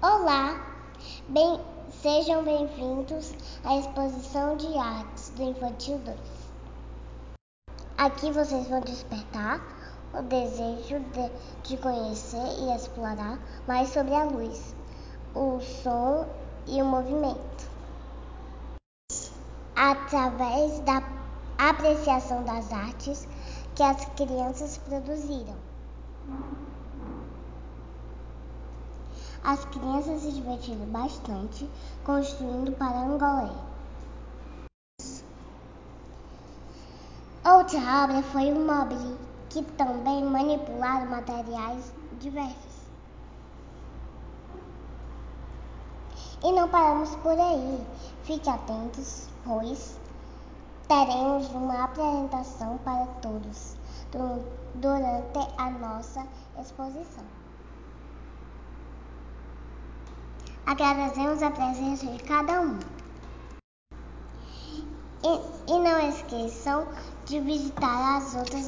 Olá, bem, sejam bem-vindos à exposição de artes do Infantil 2. Aqui vocês vão despertar o desejo de, de conhecer e explorar mais sobre a luz, o som e o movimento. Através da apreciação das artes que as crianças produziram. As crianças se divertiram bastante construindo parangolé. Outra obra foi o mobile, que também manipularam materiais diversos. E não paramos por aí. Fique atentos, pois teremos uma apresentação para todos durante a nossa exposição. Agradecemos a presença de cada um. E, e não esqueçam de visitar as outras.